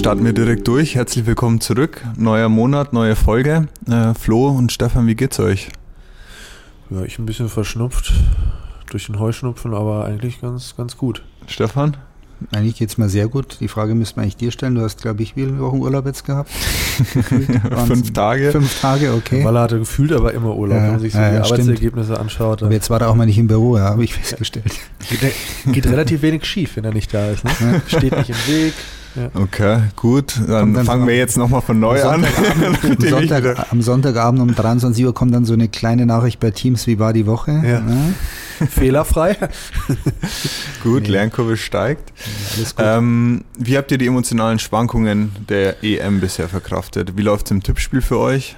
starten wir direkt durch. Herzlich willkommen zurück. Neuer Monat, neue Folge. Äh, Flo und Stefan, wie geht's euch? Ja, ich ein bisschen verschnupft durch den Heuschnupfen, aber eigentlich ganz, ganz gut. Stefan? Eigentlich geht es mir sehr gut. Die Frage müsste man eigentlich dir stellen. Du hast, glaube ich, wie viele Wochen Urlaub jetzt gehabt? fünf Tage. Fünf Tage, okay. Weil er hatte gefühlt aber immer Urlaub, ja, wenn man sich so ja, die ja, Arbeitsergebnisse anschaut. Aber jetzt war er auch mal nicht im Büro, ja, habe ich festgestellt. Geht, geht, relativ wenig schief, wenn er nicht da ist. Ne? Steht nicht im Weg. Ja. Okay, gut. Dann, dann fangen wir jetzt nochmal von neu an. am, Sonntag, am, Sonntagabend um 23 Uhr kommt dann so eine kleine Nachricht bei Teams, wie war die Woche? Ja. Ne? Fehlerfrei. gut, nee. Lernkurve steigt. Ja, ähm, wie habt ihr die emotionalen Schwankungen der EM bisher verkraftet? Wie läuft es im Tippspiel für euch?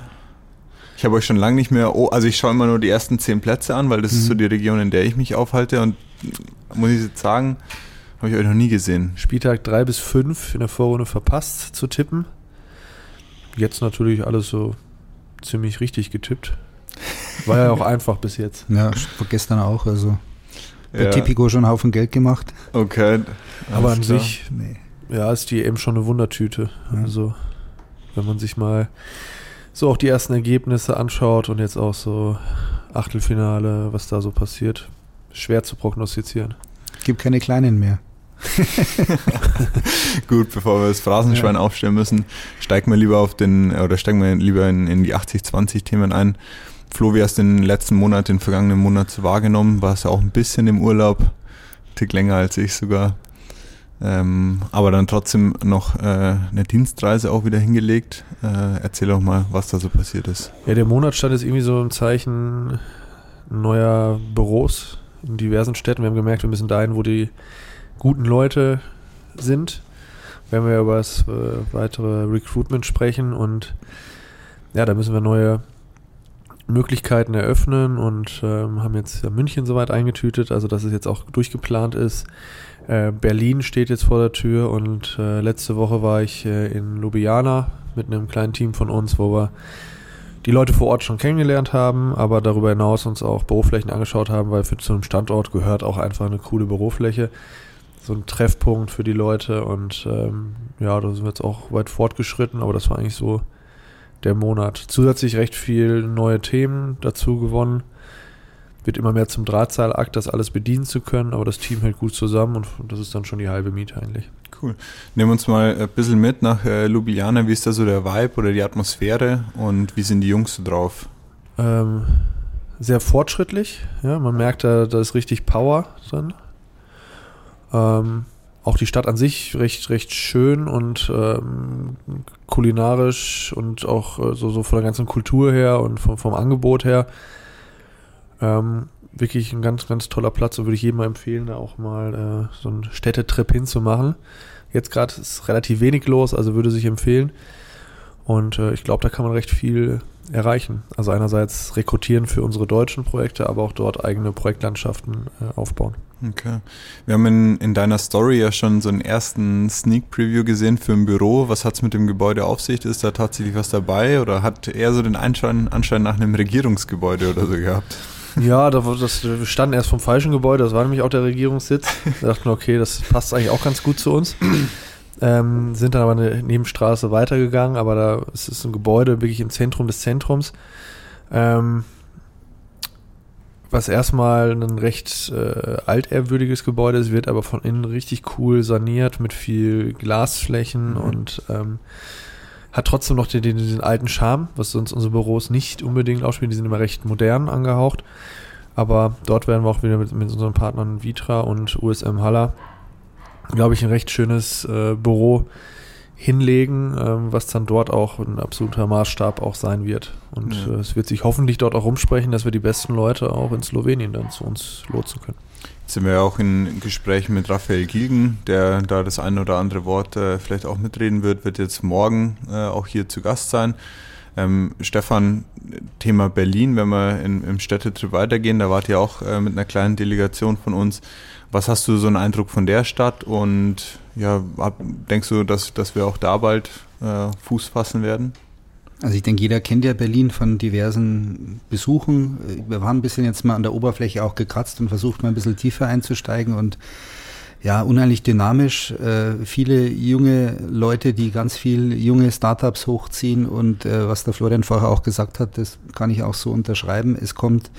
Ich habe euch schon lange nicht mehr, oh, also ich schaue immer nur die ersten zehn Plätze an, weil das mhm. ist so die Region, in der ich mich aufhalte und muss ich jetzt sagen, habe ich euch noch nie gesehen. Spieltag 3 bis 5 in der Vorrunde verpasst zu tippen. Jetzt natürlich alles so ziemlich richtig getippt. War ja auch einfach bis jetzt. Ja, gestern auch. Also bei ja. Tipico schon einen Haufen Geld gemacht. Okay. Aber an klar. sich, nee. ja, ist die eben schon eine Wundertüte. Ja. Also, wenn man sich mal so auch die ersten Ergebnisse anschaut und jetzt auch so Achtelfinale, was da so passiert, schwer zu prognostizieren. Gibt keine kleinen mehr. Gut, bevor wir das Phrasenschwein ja. aufstellen müssen, steigen wir lieber auf den, oder steigen wir lieber in, in die 80-20-Themen ein. Flo, wie hast du den letzten Monat, den vergangenen Monat wahrgenommen? Warst du auch ein bisschen im Urlaub? Tick länger als ich sogar. Ähm, aber dann trotzdem noch äh, eine Dienstreise auch wieder hingelegt. Äh, erzähl doch mal, was da so passiert ist. Ja, der Monat stand jetzt irgendwie so im Zeichen neuer Büros in diversen Städten. Wir haben gemerkt, wir müssen dahin, wo die guten Leute sind, wenn wir über das äh, weitere Recruitment sprechen und ja, da müssen wir neue Möglichkeiten eröffnen und ähm, haben jetzt München soweit eingetütet, also dass es jetzt auch durchgeplant ist. Äh, Berlin steht jetzt vor der Tür und äh, letzte Woche war ich äh, in Ljubljana mit einem kleinen Team von uns, wo wir die Leute vor Ort schon kennengelernt haben, aber darüber hinaus uns auch Büroflächen angeschaut haben, weil für zu einem Standort gehört auch einfach eine coole Bürofläche so ein Treffpunkt für die Leute und ähm, ja, da sind wir jetzt auch weit fortgeschritten, aber das war eigentlich so der Monat. Zusätzlich recht viel neue Themen dazu gewonnen. Wird immer mehr zum Drahtseilakt, das alles bedienen zu können, aber das Team hält gut zusammen und das ist dann schon die halbe Miete eigentlich. Cool. Nehmen wir uns mal ein bisschen mit nach äh, Ljubljana. Wie ist da so der Vibe oder die Atmosphäre und wie sind die Jungs so drauf? Ähm, sehr fortschrittlich. Ja, man merkt da, da ist richtig Power drin. Ähm, auch die Stadt an sich recht, recht schön und ähm, kulinarisch und auch äh, so, so von der ganzen Kultur her und vom, vom Angebot her. Ähm, wirklich ein ganz, ganz toller Platz und würde ich jedem mal empfehlen, da auch mal äh, so einen Städtetrip hinzumachen. Jetzt gerade ist relativ wenig los, also würde sich empfehlen. Und äh, ich glaube, da kann man recht viel erreichen. Also einerseits rekrutieren für unsere deutschen Projekte, aber auch dort eigene Projektlandschaften äh, aufbauen. Okay. Wir haben in, in deiner Story ja schon so einen ersten Sneak Preview gesehen für ein Büro. Was hat es mit dem Gebäude auf sich? Ist da tatsächlich was dabei oder hat er so den Anschein, Anschein nach einem Regierungsgebäude oder so gehabt? Ja, das, wir standen erst vom falschen Gebäude, das war nämlich auch der Regierungssitz. Wir dachten, okay, das passt eigentlich auch ganz gut zu uns. Ähm, sind dann aber eine Nebenstraße weitergegangen, aber da ist es ein Gebäude wirklich im Zentrum des Zentrums. Ähm, was erstmal ein recht äh, altehrwürdiges Gebäude ist, wird aber von innen richtig cool saniert mit viel Glasflächen mhm. und ähm, hat trotzdem noch den, den, den, alten Charme, was sonst unsere Büros nicht unbedingt ausspielen. Die sind immer recht modern angehaucht. Aber dort werden wir auch wieder mit, mit unseren Partnern Vitra und USM Haller, glaube ich, ein recht schönes äh, Büro hinlegen, ähm, was dann dort auch ein absoluter Maßstab auch sein wird. Und ja. äh, es wird sich hoffentlich dort auch rumsprechen, dass wir die besten Leute auch in Slowenien dann zu uns lotsen können. Jetzt sind wir auch in Gesprächen mit Raphael Gilgen, der da das ein oder andere Wort äh, vielleicht auch mitreden wird, wird jetzt morgen äh, auch hier zu Gast sein. Ähm, Stefan, Thema Berlin, wenn wir in, im Städtetrip weitergehen, da wart ihr auch äh, mit einer kleinen Delegation von uns. Was hast du so einen Eindruck von der Stadt und ja, hab, denkst du, dass, dass wir auch da bald äh, Fuß fassen werden? Also ich denke, jeder kennt ja Berlin von diversen Besuchen. Wir haben ein bisschen jetzt mal an der Oberfläche auch gekratzt und versucht mal ein bisschen tiefer einzusteigen und Ja, unheimlich dynamisch. Äh, viele junge Leute, die ganz viel junge Startups hochziehen und äh, was der Florian vorher auch gesagt hat, das kann ich auch so unterschreiben. Es kommt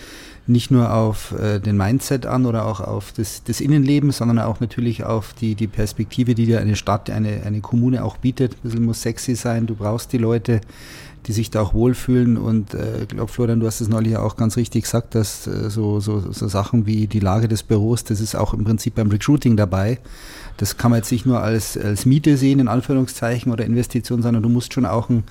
nicht nur auf äh, den Mindset an oder auch auf das, das Innenleben, sondern auch natürlich auf die, die Perspektive, die dir eine Stadt, eine, eine Kommune auch bietet. Ein bisschen muss sexy sein, du brauchst die Leute, die sich da auch wohlfühlen. Und ich äh, glaube, Florian, du hast es neulich auch ganz richtig gesagt, dass äh, so, so, so Sachen wie die Lage des Büros, das ist auch im Prinzip beim Recruiting dabei. Das kann man jetzt nicht nur als, als Miete sehen, in Anführungszeichen, oder Investition, sondern du musst schon auch ein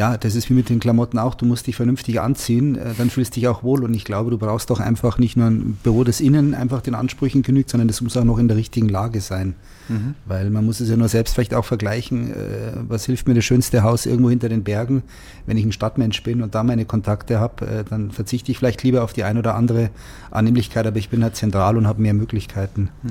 ja, das ist wie mit den Klamotten auch, du musst dich vernünftig anziehen, äh, dann fühlst du dich auch wohl und ich glaube, du brauchst doch einfach nicht nur ein Büro, das innen einfach den Ansprüchen genügt, sondern das muss auch noch in der richtigen Lage sein. Mhm. Weil man muss es ja nur selbst vielleicht auch vergleichen, äh, was hilft mir das schönste Haus irgendwo hinter den Bergen, wenn ich ein Stadtmensch bin und da meine Kontakte habe, äh, dann verzichte ich vielleicht lieber auf die ein oder andere Annehmlichkeit, aber ich bin halt zentral und habe mehr Möglichkeiten. Mhm.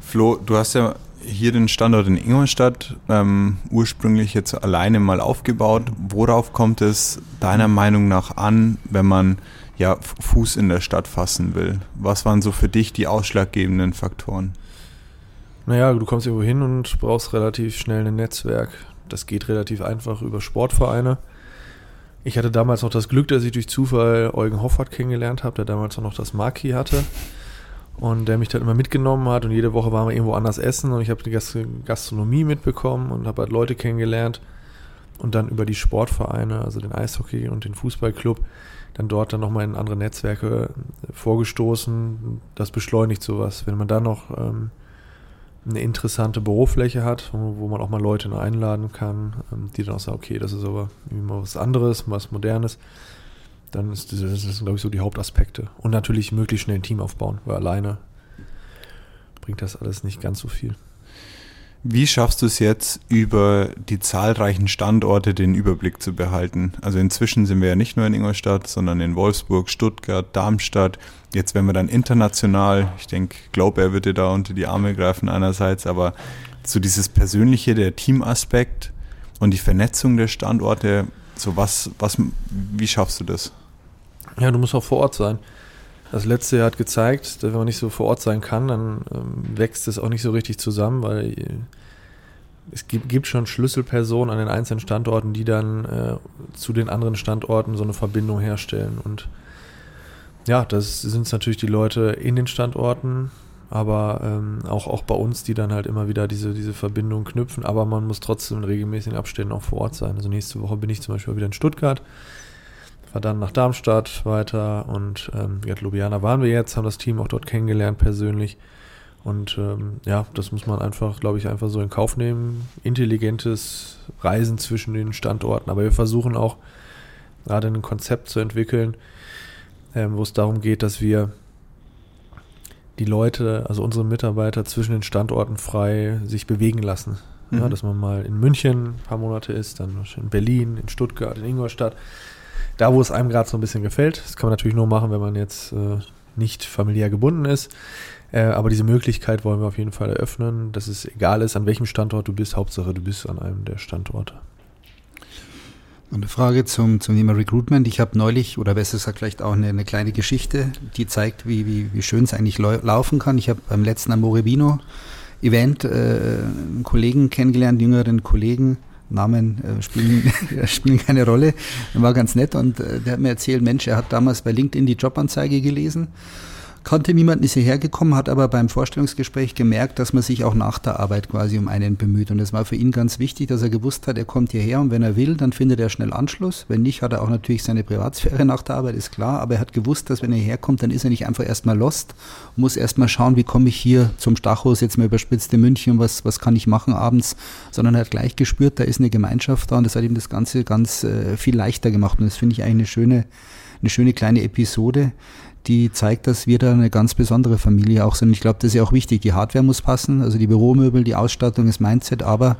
Flo, du hast ja hier den Standort in Ingolstadt ähm, ursprünglich jetzt alleine mal aufgebaut. Worauf kommt es deiner Meinung nach an, wenn man ja Fuß in der Stadt fassen will? Was waren so für dich die ausschlaggebenden Faktoren? Naja, du kommst irgendwo hin und brauchst relativ schnell ein Netzwerk. Das geht relativ einfach über Sportvereine. Ich hatte damals noch das Glück, dass ich durch Zufall Eugen Hoffert kennengelernt habe, der damals auch noch das Marquis hatte und der mich dann immer mitgenommen hat und jede Woche waren wir irgendwo anders essen und ich habe die Gastronomie mitbekommen und habe halt Leute kennengelernt und dann über die Sportvereine, also den Eishockey und den Fußballclub, dann dort dann nochmal in andere Netzwerke vorgestoßen. Das beschleunigt sowas. Wenn man dann noch ähm, eine interessante Bürofläche hat, wo, man auch mal Leute einladen kann, ähm, die dann auch sagen, okay, das ist aber mal was anderes, was Modernes, dann ist das, das sind, glaube ich, so die Hauptaspekte. Und natürlich möglichst schnell ein Team aufbauen, weil alleine bringt das alles nicht ganz so viel. Wie schaffst du es jetzt, über die zahlreichen Standorte den Überblick zu behalten? Also inzwischen sind wir ja nicht nur in Ingolstadt, sondern in Wolfsburg, Stuttgart, Darmstadt. Jetzt, wenn wir dann international, ich denke, glaube, er würde da unter die Arme greifen einerseits, aber so dieses Persönliche, der Teamaspekt und die Vernetzung der Standorte, so was, was, wie schaffst du das? Ja, du musst auch vor Ort sein. Das letzte Jahr hat gezeigt, dass wenn man nicht so vor Ort sein kann, dann ähm, wächst es auch nicht so richtig zusammen, weil äh, es gibt, gibt, schon Schlüsselpersonen an den einzelnen Standorten, die dann äh, zu den anderen Standorten so eine Verbindung herstellen. Und ja, das sind natürlich die Leute in den Standorten, aber ähm, auch, auch bei uns, die dann halt immer wieder diese, diese Verbindung knüpfen. Aber man muss trotzdem in regelmäßigen Abständen auch vor Ort sein. Also nächste Woche bin ich zum Beispiel wieder in Stuttgart war dann nach Darmstadt weiter und ähm, ja, Ljubljana waren wir jetzt, haben das Team auch dort kennengelernt persönlich. Und ähm, ja, das muss man einfach, glaube ich, einfach so in Kauf nehmen. Intelligentes Reisen zwischen den Standorten. Aber wir versuchen auch gerade ein Konzept zu entwickeln, ähm, wo es darum geht, dass wir die Leute, also unsere Mitarbeiter zwischen den Standorten frei sich bewegen lassen. Mhm. Ja, dass man mal in München ein paar Monate ist, dann in Berlin, in Stuttgart, in Ingolstadt da, wo es einem gerade so ein bisschen gefällt. Das kann man natürlich nur machen, wenn man jetzt äh, nicht familiär gebunden ist. Äh, aber diese Möglichkeit wollen wir auf jeden Fall eröffnen, dass es egal ist, an welchem Standort du bist. Hauptsache, du bist an einem der Standorte. Eine Frage zum, zum Thema Recruitment. Ich habe neulich, oder besser gesagt vielleicht auch eine, eine kleine Geschichte, die zeigt, wie, wie, wie schön es eigentlich laufen kann. Ich habe beim letzten Amorebino Event äh, einen Kollegen kennengelernt, jüngeren Kollegen, Namen äh, spielen, spielen keine Rolle. Er war ganz nett und äh, der hat mir erzählt, Mensch, er hat damals bei LinkedIn die Jobanzeige gelesen kannte niemanden, ist hierher gekommen, hat aber beim Vorstellungsgespräch gemerkt, dass man sich auch nach der Arbeit quasi um einen bemüht. Und das war für ihn ganz wichtig, dass er gewusst hat, er kommt hierher und wenn er will, dann findet er schnell Anschluss. Wenn nicht, hat er auch natürlich seine Privatsphäre nach der Arbeit, ist klar. Aber er hat gewusst, dass wenn er herkommt, dann ist er nicht einfach erstmal lost, muss erstmal schauen, wie komme ich hier zum Stachus, jetzt mal überspitzt in München, was, was kann ich machen abends, sondern er hat gleich gespürt, da ist eine Gemeinschaft da und das hat ihm das Ganze ganz äh, viel leichter gemacht. Und das finde ich eigentlich eine schöne, eine schöne kleine Episode, die zeigt, dass wir da eine ganz besondere Familie auch sind. Ich glaube, das ist ja auch wichtig. Die Hardware muss passen, also die Büromöbel, die Ausstattung, das Mindset, aber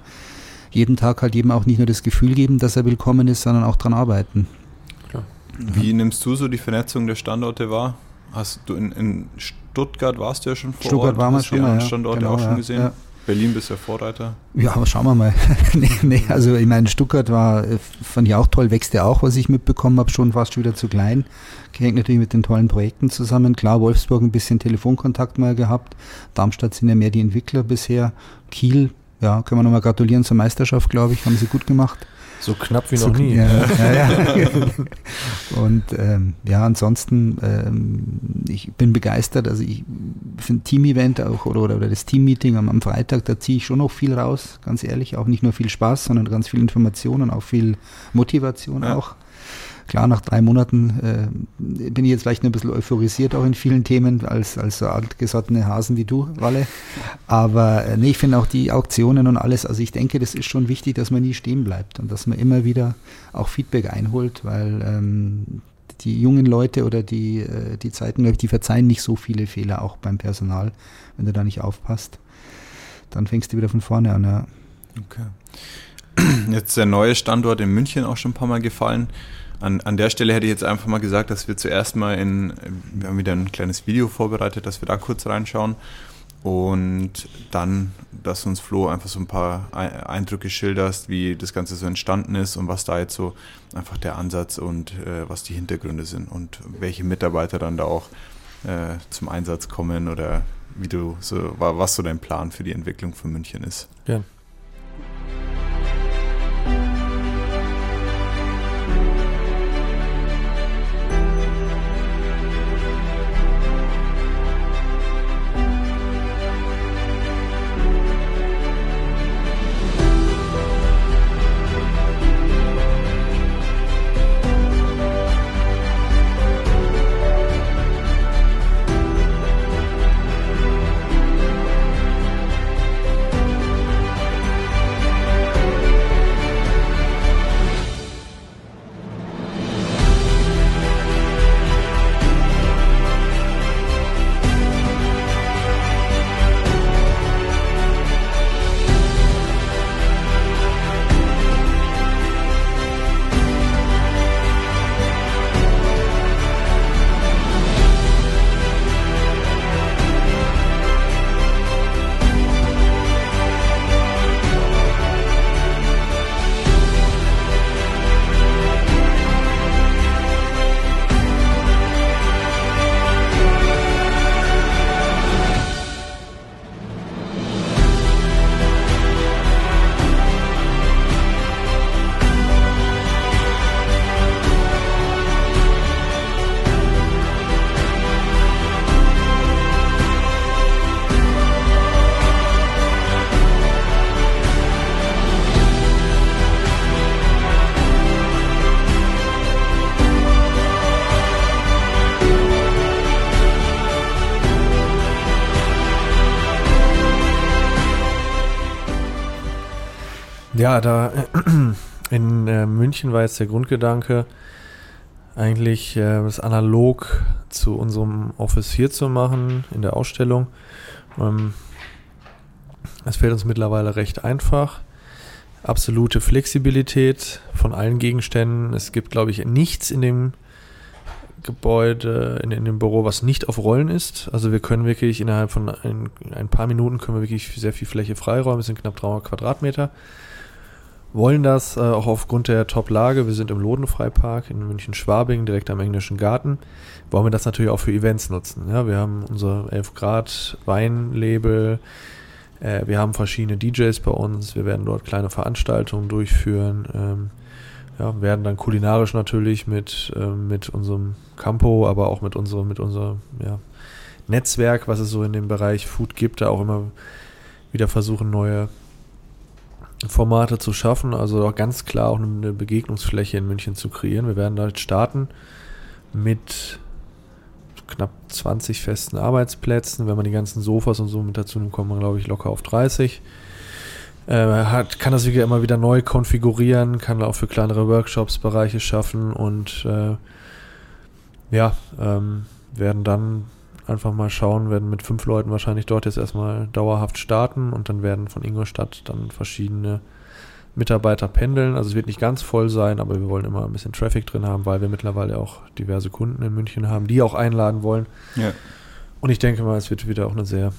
jeden Tag halt jedem auch nicht nur das Gefühl geben, dass er willkommen ist, sondern auch dran arbeiten. Klar. Wie nimmst du so die Vernetzung der Standorte wahr? Hast du in, in Stuttgart warst du ja schon vor Stuttgart Ort, waren wir schon, die ja, Standorte genau, auch schon gesehen? Ja. Berlin bist du Vorreiter? Ja, aber schauen wir mal. nee, nee, also ich meine, Stuttgart war, äh, fand ich auch toll, wächst ja auch, was ich mitbekommen habe, schon fast wieder zu klein. Hängt natürlich mit den tollen Projekten zusammen. Klar, Wolfsburg ein bisschen Telefonkontakt mal gehabt. Darmstadt sind ja mehr die Entwickler bisher. Kiel, ja, können wir nochmal gratulieren zur Meisterschaft, glaube ich, haben sie gut gemacht. So knapp wie so, noch nie. Ja, ja, ja. Und ähm, ja, ansonsten, ähm, ich bin begeistert. Also ich finde Team-Event auch oder, oder, das Team-Meeting am, am Freitag, da ziehe ich schon noch viel raus, ganz ehrlich. Auch nicht nur viel Spaß, sondern ganz viel Informationen, auch viel Motivation auch. Klar, nach drei Monaten äh, bin ich jetzt vielleicht ein bisschen euphorisiert auch in vielen Themen als, als so altgesottene Hasen wie du, Walle. Aber äh, nee, ich finde auch die Auktionen und alles, also ich denke, das ist schon wichtig, dass man nie stehen bleibt und dass man immer wieder auch Feedback einholt, weil ähm, die jungen Leute oder die, äh, die Zeiten, die verzeihen nicht so viele Fehler auch beim Personal, wenn du da nicht aufpasst. Dann fängst du wieder von vorne an, ja. Okay. Jetzt der neue Standort in München auch schon ein paar Mal gefallen. An, an der Stelle hätte ich jetzt einfach mal gesagt, dass wir zuerst mal in, wir haben wieder ein kleines Video vorbereitet, dass wir da kurz reinschauen und dann, dass uns Flo einfach so ein paar Eindrücke schilderst, wie das Ganze so entstanden ist und was da jetzt so einfach der Ansatz und äh, was die Hintergründe sind und welche Mitarbeiter dann da auch äh, zum Einsatz kommen oder wie du so, was so dein Plan für die Entwicklung von München ist. Ja. Ja, da in äh, München war jetzt der Grundgedanke, eigentlich äh, das analog zu unserem Office hier zu machen in der Ausstellung. Ähm, es fällt uns mittlerweile recht einfach. Absolute Flexibilität von allen Gegenständen. Es gibt, glaube ich, nichts in dem Gebäude, in, in, dem Büro, was nicht auf Rollen ist. Also wir können wirklich innerhalb von ein, ein paar Minuten können wir wirklich sehr viel Fläche freiräumen. Es sind knapp 300 Quadratmeter wollen das äh, auch aufgrund der Top-Lage. Wir sind im Lodenfreipark in München-Schwabing, direkt am Englischen Garten. Wollen wir das natürlich auch für Events nutzen. Ja, wir haben unser 11 Grad Weinlabel. Äh, wir haben verschiedene DJs bei uns. Wir werden dort kleine Veranstaltungen durchführen. Ähm, ja, werden dann kulinarisch natürlich mit, äh, mit unserem Campo, aber auch mit unserem, mit unserem ja, Netzwerk, was es so in dem Bereich Food gibt, da auch immer wieder versuchen, neue Formate zu schaffen, also auch ganz klar auch eine Begegnungsfläche in München zu kreieren. Wir werden dort starten mit knapp 20 festen Arbeitsplätzen. Wenn man die ganzen Sofas und so mit dazu nimmt, kommt man, glaube ich, locker auf 30. Äh, hat, kann das wieder immer wieder neu konfigurieren, kann auch für kleinere Workshops Bereiche schaffen und äh, ja, ähm, werden dann einfach mal schauen, werden mit fünf Leuten wahrscheinlich dort jetzt erstmal dauerhaft starten und dann werden von Ingolstadt dann verschiedene Mitarbeiter pendeln. Also es wird nicht ganz voll sein, aber wir wollen immer ein bisschen Traffic drin haben, weil wir mittlerweile auch diverse Kunden in München haben, die auch einladen wollen. Ja. Und ich denke mal, es wird wieder auch eine sehr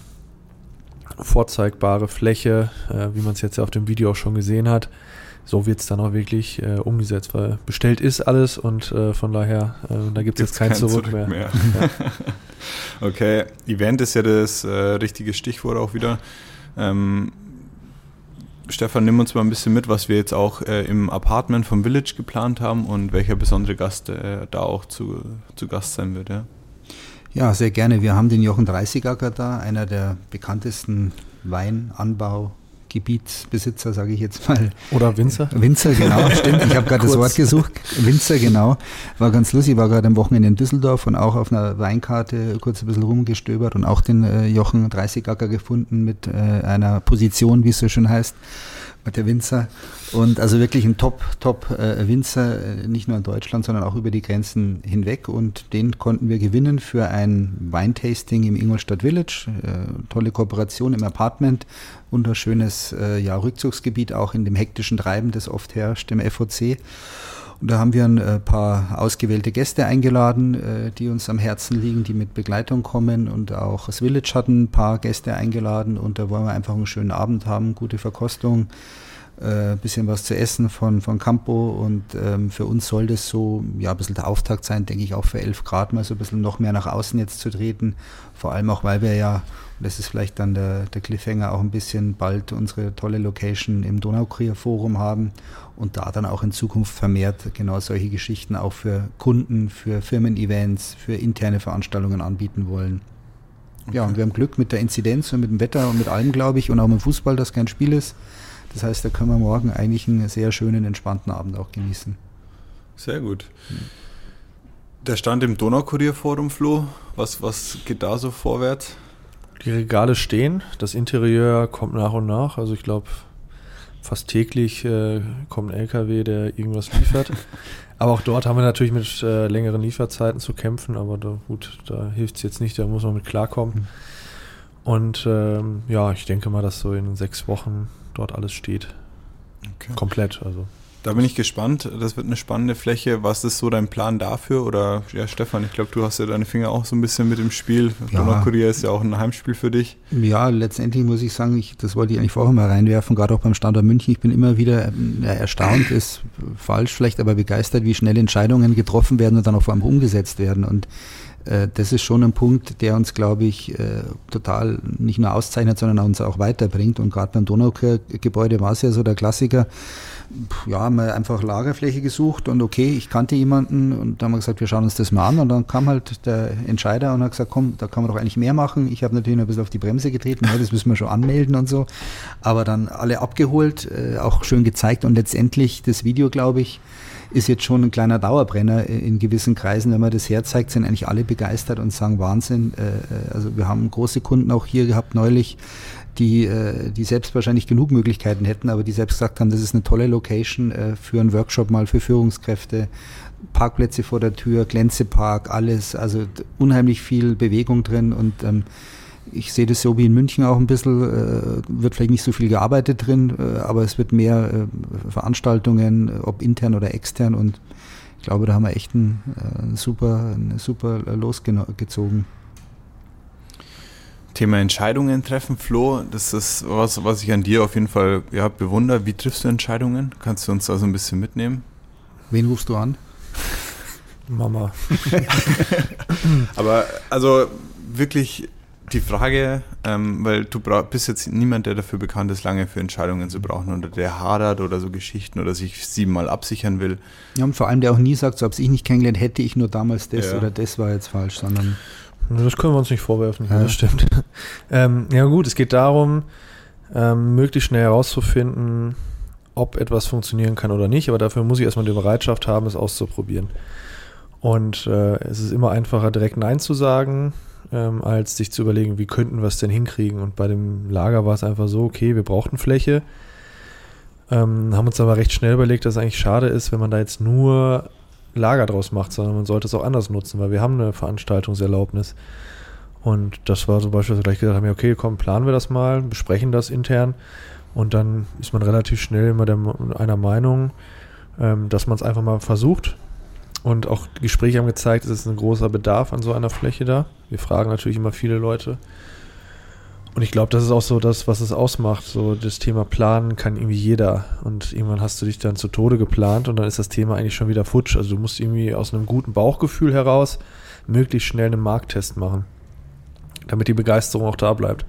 vorzeigbare Fläche, äh, wie man es jetzt ja auf dem Video auch schon gesehen hat. So wird es dann auch wirklich äh, umgesetzt, weil bestellt ist alles und äh, von daher, äh, da gibt es jetzt kein, kein Zurück, Zurück, mehr. mehr. okay, Event ist ja das äh, richtige Stichwort auch wieder. Ähm, Stefan, nimm uns mal ein bisschen mit, was wir jetzt auch äh, im Apartment vom Village geplant haben und welcher besondere Gast äh, da auch zu, zu Gast sein wird. Ja? ja, sehr gerne. Wir haben den Jochen Dreißigacker da, einer der bekanntesten Weinanbau- Gebietsbesitzer, sage ich jetzt mal. Oder Winzer? Winzer, genau, stimmt. Ich habe gerade das Wort gesucht. Winzer, genau. War ganz lustig, war gerade am Wochenende in Düsseldorf und auch auf einer Weinkarte kurz ein bisschen rumgestöbert und auch den äh, Jochen 30 Acker gefunden mit äh, einer Position, wie es so schön heißt der Winzer. Und also wirklich ein Top, Top äh, Winzer, äh, nicht nur in Deutschland, sondern auch über die Grenzen hinweg. Und den konnten wir gewinnen für ein Weintasting im Ingolstadt Village. Äh, tolle Kooperation im Apartment. Wunderschönes äh, ja, Rückzugsgebiet, auch in dem hektischen Treiben, das oft herrscht im FOC. Und da haben wir ein äh, paar ausgewählte Gäste eingeladen, äh, die uns am Herzen liegen, die mit Begleitung kommen. Und auch das Village hat ein paar Gäste eingeladen. Und da wollen wir einfach einen schönen Abend haben, gute Verkostung, äh, bisschen was zu essen von, von Campo. Und ähm, für uns soll das so ja, ein bisschen der Auftakt sein, denke ich, auch für 11 Grad mal so ein bisschen noch mehr nach außen jetzt zu treten. Vor allem auch, weil wir ja das ist vielleicht dann der, der Cliffhanger auch ein bisschen bald unsere tolle Location im Donaukrier Forum haben und da dann auch in Zukunft vermehrt genau solche Geschichten auch für Kunden, für Firmen-Events, für interne Veranstaltungen anbieten wollen. Okay. Ja, und wir haben Glück mit der Inzidenz und mit dem Wetter und mit allem, glaube ich, und auch mit dem Fußball, das kein Spiel ist. Das heißt, da können wir morgen eigentlich einen sehr schönen, entspannten Abend auch genießen. Sehr gut. Der Stand im Donaukurier-Forum, Flo, was, was geht da so vorwärts? Die Regale stehen, das Interieur kommt nach und nach. Also ich glaube, fast täglich äh, kommt ein LKW, der irgendwas liefert. aber auch dort haben wir natürlich mit äh, längeren Lieferzeiten zu kämpfen, aber da, gut, da hilft es jetzt nicht, da muss man mit klarkommen. Mhm. Und ähm, ja, ich denke mal, dass so in sechs Wochen dort alles steht. Okay. Komplett, also. Da bin ich gespannt. Das wird eine spannende Fläche. Was ist so dein Plan dafür? Oder ja, Stefan, ich glaube, du hast ja deine Finger auch so ein bisschen mit dem Spiel. Ja. Donau-Kurier ist ja auch ein Heimspiel für dich. Ja, letztendlich muss ich sagen, ich, das wollte ich eigentlich vorher mal reinwerfen, gerade auch beim Standort München. Ich bin immer wieder ja, erstaunt, ist falsch vielleicht, aber begeistert, wie schnell Entscheidungen getroffen werden und dann auch vor allem umgesetzt werden. Und das ist schon ein Punkt, der uns, glaube ich, äh, total nicht nur auszeichnet, sondern uns auch weiterbringt. Und gerade beim Donaugebäude war es ja so der Klassiker ja, haben wir einfach Lagerfläche gesucht und okay, ich kannte jemanden und dann haben wir gesagt, wir schauen uns das mal an und dann kam halt der Entscheider und hat gesagt, komm, da kann man doch eigentlich mehr machen. Ich habe natürlich noch ein bisschen auf die Bremse getreten, ja, das müssen wir schon anmelden und so, aber dann alle abgeholt, äh, auch schön gezeigt und letztendlich das Video, glaube ich, ist jetzt schon ein kleiner Dauerbrenner in gewissen Kreisen. Wenn man das herzeigt, sind eigentlich alle begeistert und sagen Wahnsinn. Äh, äh, also wir haben große Kunden auch hier gehabt neulich, die, äh, die selbst wahrscheinlich genug Möglichkeiten hätten, aber die selbst gesagt haben, das ist eine tolle Location für einen Workshop mal für Führungskräfte. Parkplätze vor der Tür, Glänzepark, alles, also unheimlich viel Bewegung drin und ähm, ich sehe das so wie in München auch ein bisschen, äh, wird vielleicht nicht so viel gearbeitet drin, äh, aber es wird mehr äh, Veranstaltungen, ob intern oder extern und ich glaube, da haben wir echt ein, super, eine super losgezogen. Thema Entscheidungen treffen, Flo, das ist was, was ich an dir auf jeden Fall ja, bewundere. Wie triffst du Entscheidungen? Kannst du uns da so ein bisschen mitnehmen? Wen rufst du an? Mama. Aber also wirklich die Frage, ähm, weil du bist jetzt niemand, der dafür bekannt ist, lange für Entscheidungen zu brauchen oder der hadert oder so Geschichten oder sich siebenmal absichern will. Ja, und vor allem der auch nie sagt, so habe ich nicht kennengelernt, hätte ich nur damals das ja. oder das war jetzt falsch, sondern das können wir uns nicht vorwerfen, ja. das stimmt. ähm, ja gut, es geht darum, ähm, möglichst schnell herauszufinden, ob etwas funktionieren kann oder nicht, aber dafür muss ich erstmal die Bereitschaft haben, es auszuprobieren. Und äh, es ist immer einfacher, direkt Nein zu sagen, ähm, als sich zu überlegen, wie könnten wir es denn hinkriegen. Und bei dem Lager war es einfach so, okay, wir brauchten Fläche. Ähm, haben uns aber recht schnell überlegt, dass es eigentlich schade ist, wenn man da jetzt nur Lager draus macht, sondern man sollte es auch anders nutzen, weil wir haben eine Veranstaltungserlaubnis. Und das war zum Beispiel, dass wir gleich gesagt haben, okay, komm, planen wir das mal, besprechen das intern. Und dann ist man relativ schnell immer der, einer Meinung, ähm, dass man es einfach mal versucht. Und auch Gespräche haben gezeigt, es ist ein großer Bedarf an so einer Fläche da. Wir fragen natürlich immer viele Leute. Und ich glaube, das ist auch so das, was es ausmacht. So das Thema Planen kann irgendwie jeder. Und irgendwann hast du dich dann zu Tode geplant und dann ist das Thema eigentlich schon wieder futsch. Also du musst irgendwie aus einem guten Bauchgefühl heraus möglichst schnell einen Markttest machen, damit die Begeisterung auch da bleibt.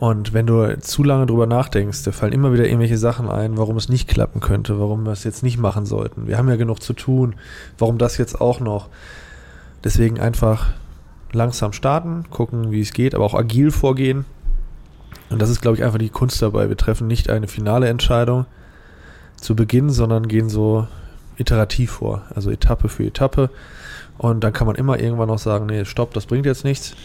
Und wenn du zu lange drüber nachdenkst, da fallen immer wieder irgendwelche Sachen ein, warum es nicht klappen könnte, warum wir es jetzt nicht machen sollten. Wir haben ja genug zu tun, warum das jetzt auch noch. Deswegen einfach langsam starten, gucken, wie es geht, aber auch agil vorgehen. Und das ist, glaube ich, einfach die Kunst dabei. Wir treffen nicht eine finale Entscheidung zu Beginn, sondern gehen so iterativ vor, also Etappe für Etappe. Und dann kann man immer irgendwann noch sagen, nee, stopp, das bringt jetzt nichts.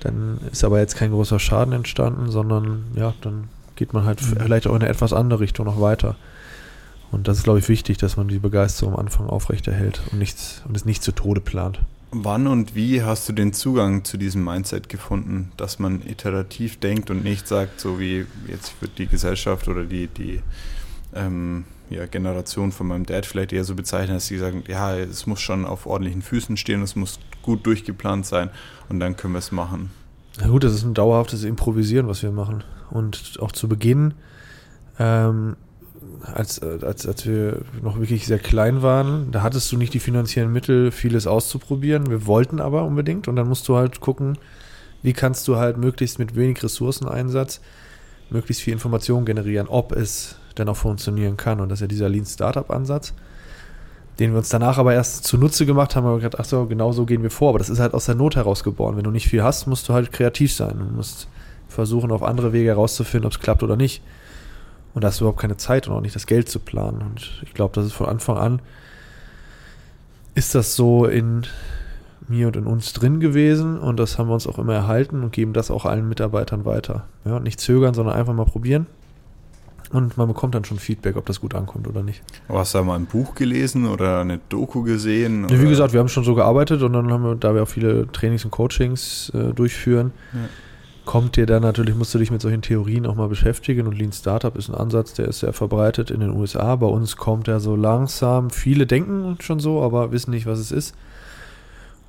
Dann ist aber jetzt kein großer Schaden entstanden, sondern ja, dann geht man halt mhm. vielleicht auch in eine etwas andere Richtung noch weiter. Und das ist, glaube ich, wichtig, dass man die Begeisterung am Anfang aufrechterhält und, nichts, und es nicht zu Tode plant. Wann und wie hast du den Zugang zu diesem Mindset gefunden, dass man iterativ denkt und nicht sagt, so wie jetzt wird die Gesellschaft oder die, die ähm, ja, Generation von meinem Dad vielleicht eher so bezeichnen, dass sie sagen, ja, es muss schon auf ordentlichen Füßen stehen, es muss gut durchgeplant sein und dann können wir es machen. Na gut, das ist ein dauerhaftes Improvisieren, was wir machen. Und auch zu Beginn ähm, als, als, als wir noch wirklich sehr klein waren, da hattest du nicht die finanziellen Mittel, vieles auszuprobieren. Wir wollten aber unbedingt und dann musst du halt gucken, wie kannst du halt möglichst mit wenig Ressourceneinsatz möglichst viel Information generieren, ob es denn auch funktionieren kann. Und das ist ja dieser Lean Startup Ansatz, den wir uns danach aber erst zunutze gemacht haben, aber gedacht, ach so, genau so gehen wir vor. Aber das ist halt aus der Not herausgeboren. Wenn du nicht viel hast, musst du halt kreativ sein. Du musst versuchen, auf andere Wege herauszufinden, ob es klappt oder nicht. Und da hast du überhaupt keine Zeit und auch nicht das Geld zu planen. Und ich glaube, das ist von Anfang an, ist das so in mir und in uns drin gewesen und das haben wir uns auch immer erhalten und geben das auch allen Mitarbeitern weiter. Ja, nicht zögern, sondern einfach mal probieren. Und man bekommt dann schon Feedback, ob das gut ankommt oder nicht. hast du da mal ein Buch gelesen oder eine Doku gesehen? Ja, wie gesagt, wir haben schon so gearbeitet und dann haben wir, da wir auch viele Trainings und Coachings äh, durchführen, ja kommt dir dann natürlich, musst du dich mit solchen Theorien auch mal beschäftigen und Lean Startup ist ein Ansatz, der ist sehr verbreitet in den USA. Bei uns kommt er so langsam. Viele denken schon so, aber wissen nicht, was es ist.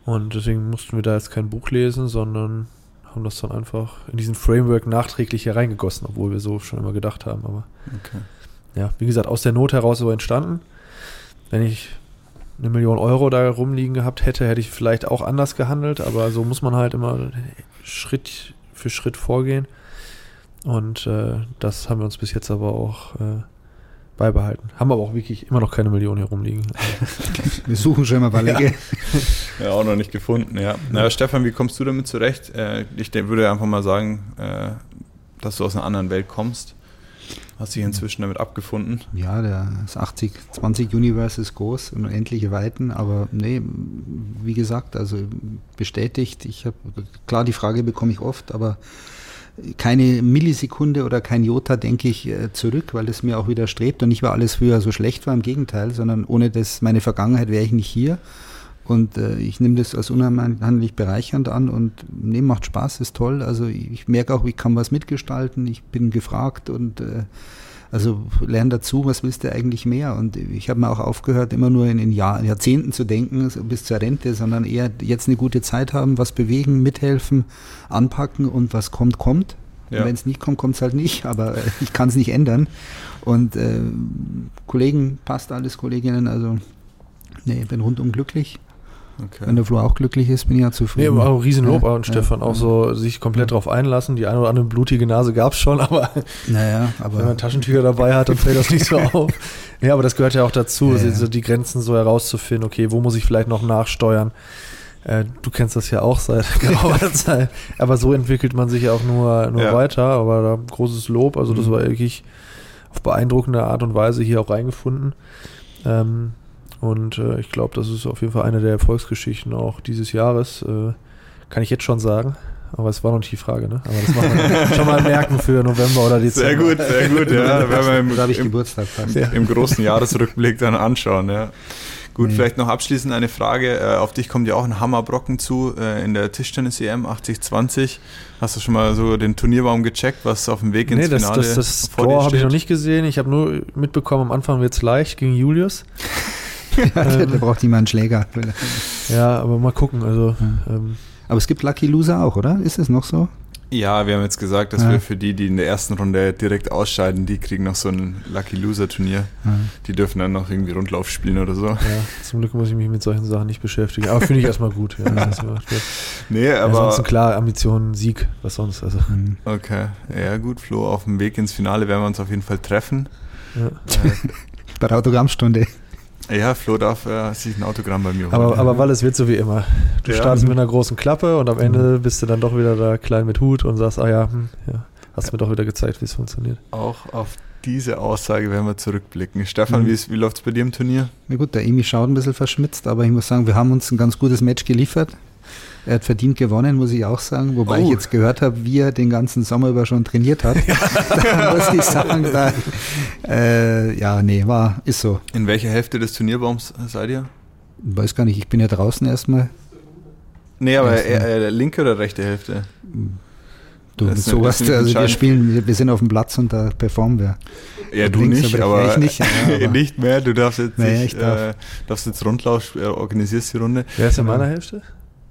Und deswegen mussten wir da jetzt kein Buch lesen, sondern haben das dann einfach in diesen Framework nachträglich hereingegossen, obwohl wir so schon immer gedacht haben. Aber okay. ja, wie gesagt, aus der Not heraus so entstanden. Wenn ich eine Million Euro da rumliegen gehabt hätte, hätte ich vielleicht auch anders gehandelt, aber so muss man halt immer Schritt für Schritt vorgehen. Und äh, das haben wir uns bis jetzt aber auch äh, beibehalten. Haben aber auch wirklich immer noch keine Millionen hier rumliegen. wir suchen schon mal Ballige. Ja. ja, auch noch nicht gefunden, ja. Na, Stefan, wie kommst du damit zurecht? Äh, ich würde einfach mal sagen, äh, dass du aus einer anderen Welt kommst. Hast dich inzwischen damit abgefunden? Ja, das 80-20 Universe ist groß und unendliche Weiten, aber nee, wie gesagt, also bestätigt, ich habe, klar, die Frage bekomme ich oft, aber keine Millisekunde oder kein Jota denke ich äh, zurück, weil es mir auch widerstrebt und nicht, weil alles früher so schlecht war, im Gegenteil, sondern ohne das, meine Vergangenheit wäre ich nicht hier. Und äh, ich nehme das als unheimlich bereichernd an und nee, macht Spaß, ist toll. Also ich merke auch, ich kann was mitgestalten, ich bin gefragt und äh, also lerne dazu, was willst du eigentlich mehr? Und ich habe mir auch aufgehört, immer nur in, in Jahr, Jahrzehnten zu denken, bis zur Rente, sondern eher jetzt eine gute Zeit haben, was bewegen, mithelfen, anpacken und was kommt, kommt. Ja. Wenn es nicht kommt, kommt es halt nicht, aber äh, ich kann es nicht ändern. Und äh, Kollegen, passt alles, Kolleginnen, also nee, bin rundum glücklich. Okay. Wenn der Flo auch glücklich ist, bin ich ja zufrieden. Nee, aber auch Riesenlob ja, an Stefan. Ja, auch so sich komplett drauf einlassen. Die eine oder andere blutige Nase gab es schon, aber, naja, aber wenn man Taschentücher dabei hat, dann fällt das nicht so auf. Ja, aber das gehört ja auch dazu, ja, so die Grenzen so herauszufinden. Okay, wo muss ich vielleicht noch nachsteuern? Äh, du kennst das ja auch seit geraumer Zeit. Aber so entwickelt man sich ja auch nur, nur weiter. Aber da großes Lob. Also das mhm. war wirklich auf beeindruckende Art und Weise hier auch reingefunden. Ähm, und äh, ich glaube, das ist auf jeden Fall eine der Erfolgsgeschichten auch dieses Jahres. Äh, kann ich jetzt schon sagen. Aber es war noch nicht die Frage, ne? Aber das machen wir schon mal merken für November oder Dezember. Sehr gut, sehr gut, ja. Wenn wir im, da ich im, Geburtstag fast. Ja. im großen Jahresrückblick dann anschauen, ja. Gut, nee. vielleicht noch abschließend eine Frage. Äh, auf dich kommt ja auch ein Hammerbrocken zu äh, in der Tischtennis-EM 8020. Hast du schon mal so den Turnierbaum gecheckt, was auf dem Weg ins nee, das, Finale das, das, das Tor habe ich noch nicht gesehen. Ich habe nur mitbekommen, am Anfang wird es leicht gegen Julius. da braucht jemand einen Schläger. Ja, aber mal gucken. Also, ja. ähm, aber es gibt Lucky Loser auch, oder? Ist es noch so? Ja, wir haben jetzt gesagt, dass Ja. wir für die, die in der ersten Runde direkt ausscheiden, die kriegen noch so ein Lucky Loser Turnier. Ja. Die dürfen dann noch irgendwie Rundlauf spielen oder so. Ja, zum Glück muss ich mich mit solchen Sachen nicht beschäftigen. Aber finde ich erstmal gut. Ja, wird. Nee, aber. ansonsten klar, Ambitionen, Sieg, was sonst. Also, Mhm. okay, ja gut, Flo, auf dem Weg ins Finale werden wir uns auf jeden Fall treffen. ja. Bei der Autogrammstunde. Ja, Flo darf äh, sich ein Autogramm bei mir holen. Aber, aber Wallace wird so wie immer. Du Ja. startest mit einer großen Klappe und am Ende bist du dann doch wieder da klein mit Hut und sagst, ah ja, hm, ja hast mir doch wieder gezeigt, wie es funktioniert. auch auf diese Aussage werden wir zurückblicken. Stefan, Mhm. wie, ist- wie läuft es bei dir im Turnier? Na gut, der Emi schaut ein bisschen verschmitzt, aber ich muss sagen, wir haben uns ein ganz gutes Match geliefert. Er hat verdient gewonnen, muss ich auch sagen. Wobei Oh. ich jetzt gehört habe, wie er den ganzen Sommer über schon trainiert hat. da muss ich sagen, da, äh, ja, nee, war, ist so. In welcher Hälfte des Turnierbaums seid ihr? Weiß gar nicht, ich bin ja draußen erstmal. Nee, aber Ja, eher, eher linke oder rechte Hälfte? Du, Das mit sowas, also wir spielen, wir, sind auf dem Platz und da performen wir. Ja, Und du links, nicht, aber aber, ich nicht, ja, aber- nicht mehr. Du darfst jetzt, Naja, nicht, ich darf. Äh, darfst jetzt Rundlauf, äh, organisierst die Runde. Wer ist in meiner Hälfte?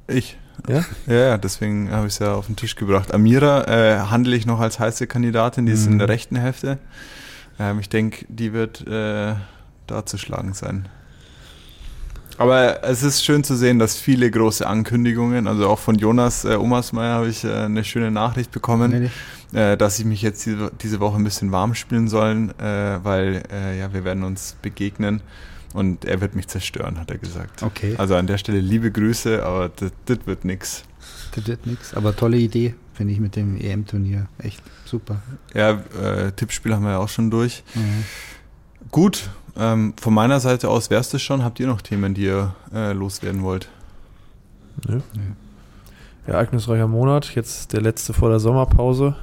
Ich. Ja? Ja, deswegen habe ich es ja auf den Tisch gebracht. Amira äh, handle ich noch als heiße Kandidatin, die ist in Mhm. der rechten Hälfte. Ähm, ich denke, die wird äh, da zu schlagen sein. Aber es ist schön zu sehen, dass viele große Ankündigungen, also auch von Jonas äh, Omersmeier habe ich äh, eine schöne Nachricht bekommen, Nee, nee. äh, dass ich mich jetzt diese, diese Woche ein bisschen warm spielen sollen, äh, weil äh, ja, wir werden uns begegnen und er wird mich zerstören, hat er gesagt. Okay, Also an der Stelle liebe Grüße, aber das wird nix. das wird nichts. Aber tolle Idee, finde ich, mit dem EM-Turnier. Echt super. Ja, äh, Tippspiel haben wir ja auch schon durch. Mhm. Gut, ähm, von meiner Seite aus wär's das schon. Habt ihr noch Themen, die ihr äh, loswerden wollt? Nö. Ereignisreicher Monat, jetzt der letzte vor der Sommerpause.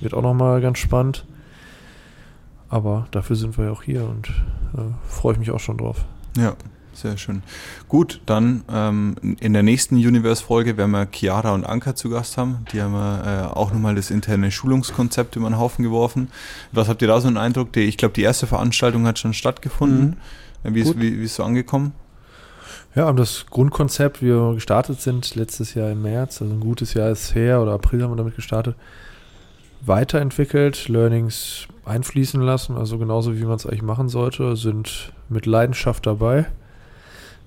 Wird auch nochmal ganz spannend. Aber dafür sind wir ja auch hier und äh, freue ich mich auch schon drauf. Ja, sehr schön. Gut, dann ähm, in der nächsten Universe-Folge werden wir Chiara und Anka zu Gast haben. Die haben wir äh, auch nochmal das interne Schulungskonzept über den Haufen geworfen. Was habt ihr da so einen Eindruck? Die, ich glaube, die erste Veranstaltung hat schon stattgefunden. Äh, Wie, ist, wie, wie ist so angekommen? Ja, das Grundkonzept, wie wir gestartet sind, letztes Jahr im März, also ein gutes Jahr ist her oder April haben wir damit gestartet, weiterentwickelt, Learnings einfließen lassen, also genauso wie man es eigentlich machen sollte, sind mit Leidenschaft dabei.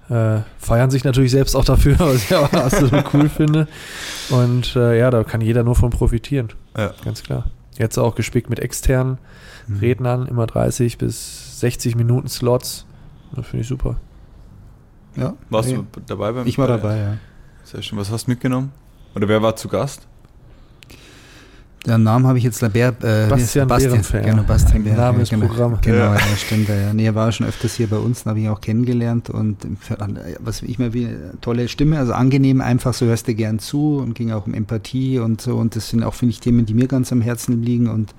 Äh, feiern sich natürlich selbst auch dafür, was ich aber absolut cool finde. Und äh, ja, da kann jeder nur von profitieren, Ja. ganz klar. Jetzt auch gespickt mit externen Mhm. Rednern, immer 30 bis 60 Minuten Slots. Das finde ich super. Ja, Warst nee. du dabei beim Ich war bei- dabei, ja. Sehr schön. Was hast du mitgenommen? Oder wer war zu Gast? Den Namen habe ich jetzt Bär, äh, Bastian Bärenfänger. Genau, Bastian Bär, Name ist genau, Programm. Genau, Ja. ja. stimmt. Ja. Nee, er war schon öfters hier bei uns, da habe ich ihn auch kennengelernt und was ich mal wie tolle Stimme, also angenehm, einfach so hörst du gern zu und ging auch um Empathie und so und das sind auch, finde ich, Themen, die mir ganz am Herzen liegen und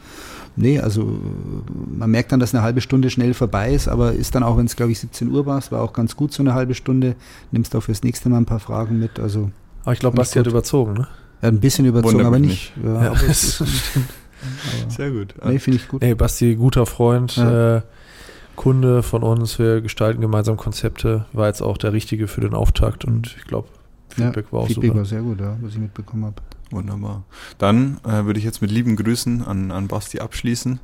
nee, also man merkt dann, dass eine halbe Stunde schnell vorbei ist, aber ist dann auch, wenn es glaube ich 17 Uhr war, es war auch ganz gut so eine halbe Stunde, nimmst auch fürs nächste Mal ein paar Fragen mit, also Aber ich glaube, Basti hat überzogen, ne? Ja, ein bisschen überzogen, aber mich nicht. Ja, Ja, aber, das stimmt. aber Sehr gut. nee, finde ich gut. Nee, Basti, guter Freund, Ja. äh, Kunde von uns, wir gestalten gemeinsam Konzepte, war jetzt auch der Richtige für den Auftakt und ich glaube, Feedback war auch Feedback super. war sehr gut, ja, was ich mitbekommen habe. Wunderbar. Dann äh, würde ich jetzt mit lieben Grüßen an, an Basti abschließen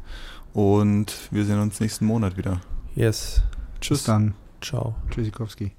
und wir sehen uns nächsten Monat wieder. Yes, Bis Tschüss. dann. ciao. Tschüssikowski.